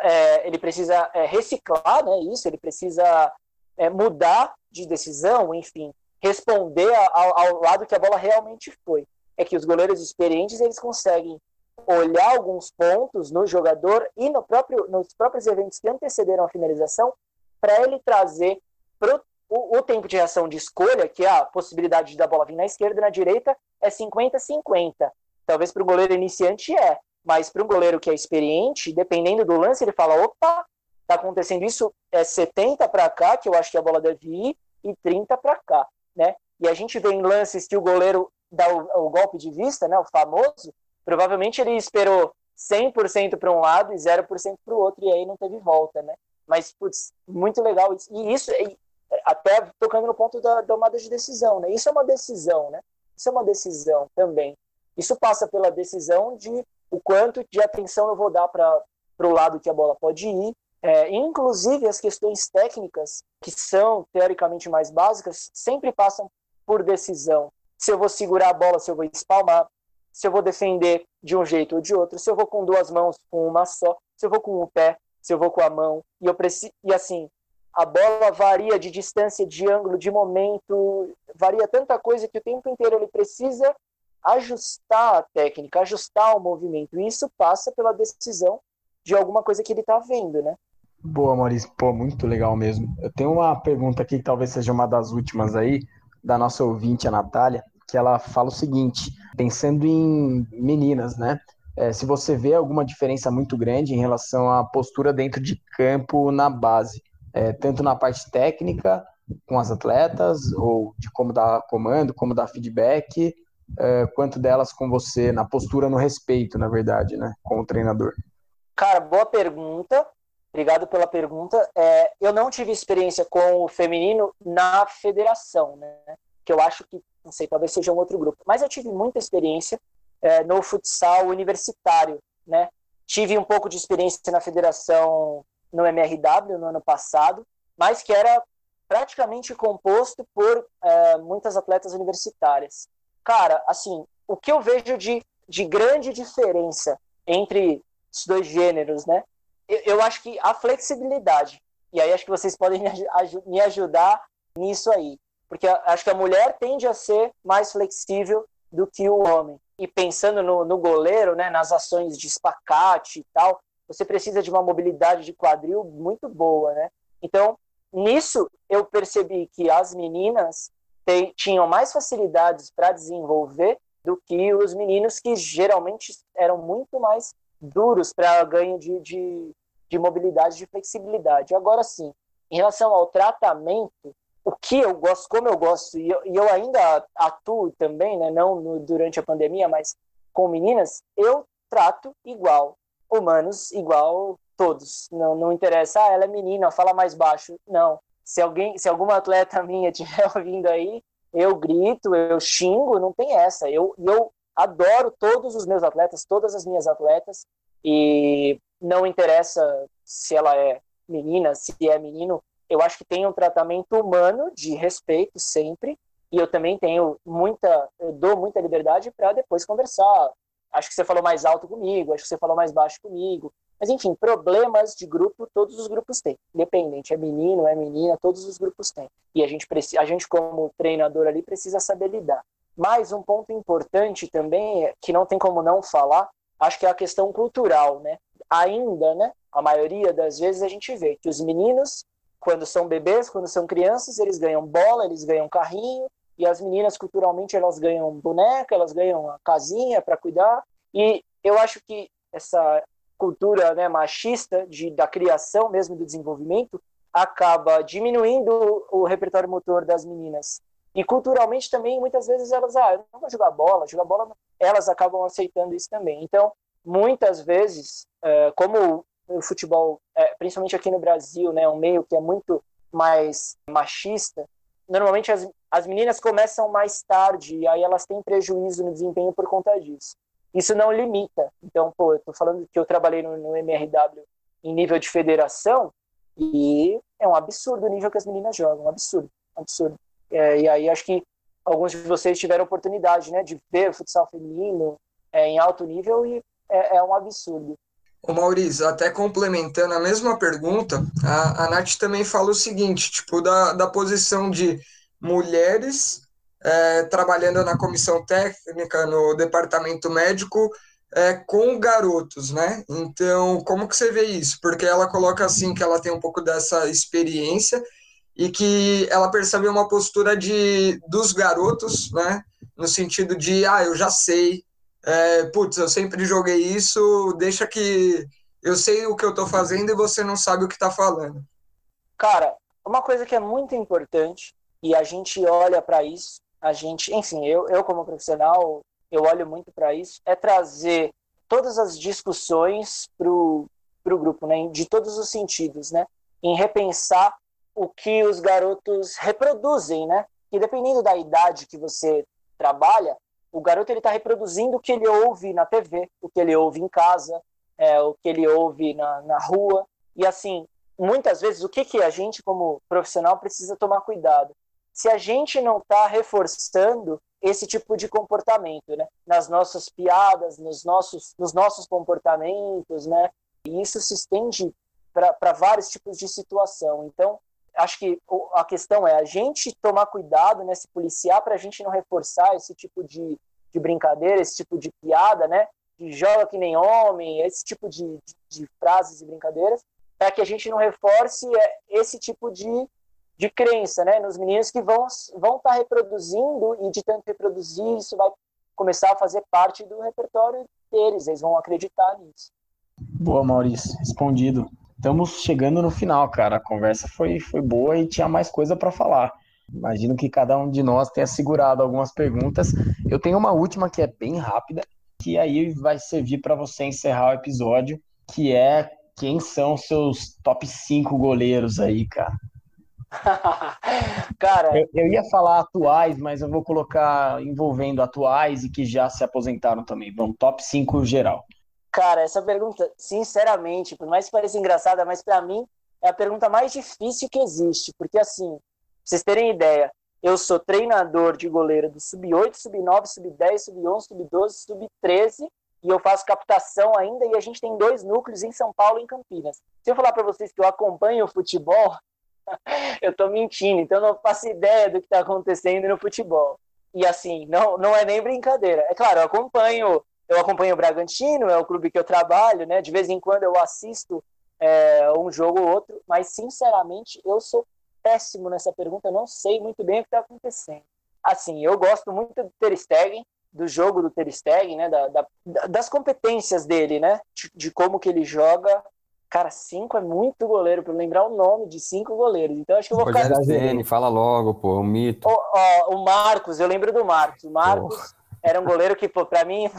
é, ele precisa é, reciclar, né, isso, ele precisa é, mudar de decisão, enfim, responder ao, ao lado que a bola realmente foi. É que os goleiros experientes, eles conseguem olhar alguns pontos no jogador e no próprio, nos próprios eventos que antecederam a finalização para ele trazer pro, o, o, tempo de reação de escolha, que é a possibilidade da bola vir na esquerda e na direita, é 50-50. Talvez para o goleiro iniciante é, mas para um goleiro que é experiente, dependendo do lance, ele fala: opa, está acontecendo isso, é 70 para cá, que eu acho que a bola deve ir, e 30 para cá. Né? E a gente vê em lances que o goleiro dá o, o golpe de vista, né, o famoso, provavelmente ele esperou 100% para um lado e 0% para o outro, e aí não teve volta, né? Mas, putz, muito legal isso. E isso, até tocando no ponto da tomada de decisão, né? Isso é uma decisão, né? Isso é uma decisão também. Isso passa pela decisão de o quanto de atenção eu vou dar para o lado que a bola pode ir. É, inclusive, as questões técnicas, que são teoricamente mais básicas, sempre passam por decisão. Se eu vou segurar a bola, se eu vou espalmar, se eu vou defender de um jeito ou de outro, se eu vou com duas mãos, com uma só, se eu vou com o pé, se eu vou com a mão. E eu preciso e assim, a bola varia de distância, de ângulo, de momento, varia tanta coisa que o tempo inteiro ele precisa ajustar a técnica, ajustar o movimento. E isso passa pela decisão de alguma coisa que ele está vendo, né? Boa, Maurício. Pô, muito legal mesmo. Eu tenho uma pergunta aqui que talvez seja uma das últimas aí, da nossa ouvinte, a Natália, que ela fala o seguinte: pensando em meninas, né? É, se você vê alguma diferença muito grande em relação à postura dentro de campo na base é, tanto na parte técnica com as atletas, ou de como dar comando, como dar feedback, é, quanto delas com você, na postura, no respeito, na verdade, né, com o treinador? Cara, boa pergunta. Obrigado pela pergunta. É, eu não tive experiência com o feminino na federação, né? Que eu acho que, não sei, talvez seja um outro grupo. Mas eu tive muita experiência é, no futsal universitário, né? Tive um pouco de experiência na federação no MRW no ano passado, mas que era praticamente composto por é, muitas atletas universitárias. Cara, assim, o que eu vejo de de grande diferença entre os dois gêneros, né? Eu, eu acho que a flexibilidade, e aí acho que vocês podem me ajudar nisso aí, porque acho que a mulher tende a ser mais flexível do que o homem. E pensando no, no goleiro, né, nas ações de espacate e tal, você precisa de uma mobilidade de quadril muito boa, né? Então, nisso eu percebi que as meninas tinham mais facilidades para desenvolver do que os meninos que geralmente eram muito mais duros para ganho de, de, de mobilidade, de flexibilidade. Agora sim, em relação ao tratamento, o que eu gosto, como eu gosto, e eu, e eu ainda atuo também, né, não no, durante a pandemia, mas com meninas, eu trato igual, humanos igual todos. Não, não interessa, ah, ela é menina, fala mais baixo. Não. Se alguém, se alguma atleta minha estiver ouvindo aí, eu grito, eu xingo, não tem essa. Eu, eu adoro todos os meus atletas, todas as minhas atletas, e não interessa se ela é menina, se é menino, eu acho que tem um tratamento humano de respeito sempre, e eu também tenho muita, eu dou muita liberdade para depois conversar. Acho que você falou mais alto comigo, acho que você falou mais baixo comigo. Mas enfim, problemas de grupo todos os grupos têm. Independente, é menino, é menina, todos os grupos têm. E a gente a gente como treinador ali precisa saber lidar. Mas um ponto importante também é, que não tem como não falar, acho que é a questão cultural, né? Ainda, né? A maioria das vezes a gente vê que os meninos quando são bebês, quando são crianças, eles ganham bola, eles ganham carrinho, e as meninas culturalmente elas ganham boneca, elas ganham a casinha para cuidar. E eu acho que essa cultura né, machista de, da criação mesmo do desenvolvimento acaba diminuindo o repertório motor das meninas. E culturalmente também, muitas vezes elas, ah, eu não vou jogar bola, jogar bola, elas acabam aceitando isso também. Então, muitas vezes, eh, como o futebol, é, principalmente aqui no Brasil, né, um meio que é muito mais machista, normalmente as, as meninas começam mais tarde e aí elas têm prejuízo no desempenho por conta disso. Isso não limita. Então, pô, eu tô falando que eu trabalhei no, no MRW em nível de federação e é um absurdo o nível que as meninas jogam, um absurdo, um absurdo. É, e aí acho que alguns de vocês tiveram oportunidade, né, de ver o futsal feminino é, em alto nível e é, é um absurdo. Ô Maurício, até complementando a mesma pergunta, a, a Nath também fala o seguinte, tipo, da, da posição de mulheres é, trabalhando na comissão técnica, no departamento médico, é, com garotos, né? Então, como que você vê isso? Porque ela coloca assim que ela tem um pouco dessa experiência e que ela percebe uma postura de dos garotos, né? No sentido de, ah, eu já sei, é, putz, eu sempre joguei isso, deixa que eu sei o que eu tô fazendo e você não sabe o que tá falando. Cara, uma coisa que é muito importante e a gente olha para isso, a gente, enfim, eu, eu como profissional, eu olho muito para isso, é trazer todas as discussões pro pro grupo, né, de todos os sentidos, né, em repensar o que os garotos reproduzem, né, e dependendo da idade que você trabalha, o garoto ele está reproduzindo o que ele ouve na TV, o que ele ouve em casa, é, o que ele ouve na, na rua. E assim, muitas vezes, o que, que a gente, como profissional, precisa tomar cuidado? Se a gente não está reforçando esse tipo de comportamento, né? Nas nossas piadas, nos nossos, nos nossos comportamentos, né? E isso se estende para vários tipos de situação. Então, acho que a questão é a gente tomar cuidado, né, se policiar para a gente não reforçar esse tipo de, de brincadeira, esse tipo de piada, né, de joga que nem homem, esse tipo de, de, de frases e brincadeiras, para que a gente não reforce é, esse tipo de, de crença, né, nos meninos que vão vão estar tá reproduzindo e de tanto reproduzir isso vai começar a fazer parte do repertório deles, eles vão acreditar nisso. Boa, Maurício, respondido. Estamos chegando no final, cara. A conversa foi, foi boa e tinha mais coisa para falar. Imagino que cada um de nós tenha segurado algumas perguntas. Eu tenho uma última que é bem rápida, que aí vai servir para você encerrar o episódio, que é quem são seus top 5 goleiros aí, cara? cara, eu, eu, ia falar atuais, mas eu vou colocar envolvendo atuais e que já se aposentaram também. Vamos, top 5 geral. Cara, essa pergunta, sinceramente, por mais que pareça engraçada, mas para mim é a pergunta mais difícil que existe, porque assim, pra vocês terem ideia, eu sou treinador de goleiro do sub-8, sub-9, sub-10, sub-11, sub-12, sub-13 e eu faço captação ainda e a gente tem dois núcleos em São Paulo e em Campinas. Se eu falar para vocês que eu acompanho o futebol, eu estou mentindo, então eu não faço ideia do que está acontecendo no futebol. E assim, não, não é nem brincadeira. É claro, eu acompanho, eu acompanho o Bragantino, é o clube que eu trabalho, né? De vez em quando eu assisto é, um jogo ou outro, mas sinceramente eu sou péssimo nessa pergunta, eu não sei muito bem o que está acontecendo. Assim, eu gosto muito do Ter Stegen, do jogo do Ter Stegen, né? Da, da, das competências dele, né? De, de como que ele joga Cara, cinco é muito goleiro, para lembrar o nome de cinco goleiros. Então acho que eu vou Rogério ficar. Ceni, fala logo, pô, o mito. O, ó, o Marcos, eu lembro do Marcos. O Marcos Porra. era um goleiro que, pô, pra mim.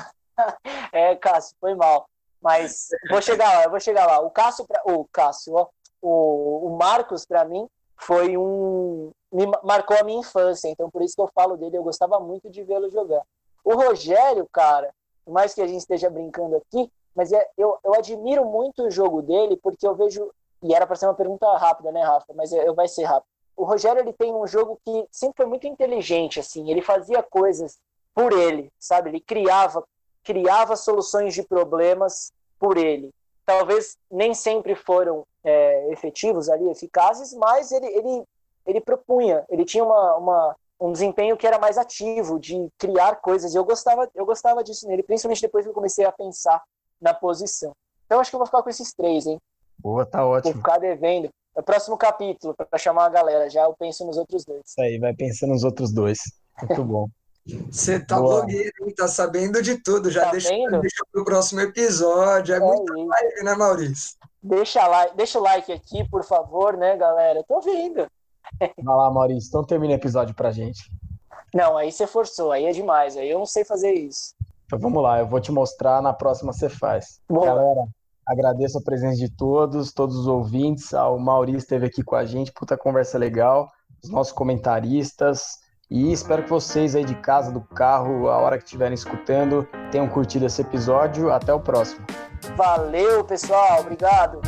é, Cássio, foi mal. Mas vou chegar lá, eu vou chegar lá. O Cássio, pra... o Cássio, ó, o, o Marcos, para mim, foi um. Me marcou a minha infância, então por isso que eu falo dele, eu gostava muito de vê-lo jogar. O Rogério, cara, por mais que a gente esteja brincando aqui, mas é, eu, eu admiro muito o jogo dele, porque eu vejo. E era para ser uma pergunta rápida, né, Rafa? Mas eu, vai ser rápido. O Rogério ele tem um jogo que sempre foi muito inteligente, assim. Ele fazia coisas por ele, sabe? Ele criava, criava soluções de problemas por ele. Talvez nem sempre foram é, efetivos ali, eficazes, mas ele, ele, ele propunha, ele tinha uma, uma, um desempenho que era mais ativo, de criar coisas. E eu gostava, eu gostava disso nele, principalmente depois que eu comecei a pensar na posição. Então acho que eu vou ficar com esses três, hein? Boa, tá ótimo. Vou ficar devendo. É o próximo capítulo, para chamar a galera. Já eu penso nos outros dois. Isso aí, vai pensando nos outros dois. Muito bom. Você tá Boa. blogueiro, hein? Tá sabendo de tudo. Já tá deixa, deixa pro próximo episódio. É, é muita isso. live, né, Maurício? Deixa, like, deixa o like aqui, por favor, né, galera? Tô vendo. Vai lá, Maurício. Então termina o episódio pra gente. Não, aí você forçou. Aí é demais. Aí eu não sei fazer isso. Então vamos lá, eu vou te mostrar, na próxima você faz. Boa. Galera, agradeço a presença de todos, todos os ouvintes. O Maurício esteve aqui com a gente, puta conversa legal, os nossos comentaristas. E espero que vocês aí de casa, do carro, a hora que estiverem escutando, tenham curtido esse episódio. Até o próximo. Valeu, pessoal. Obrigado.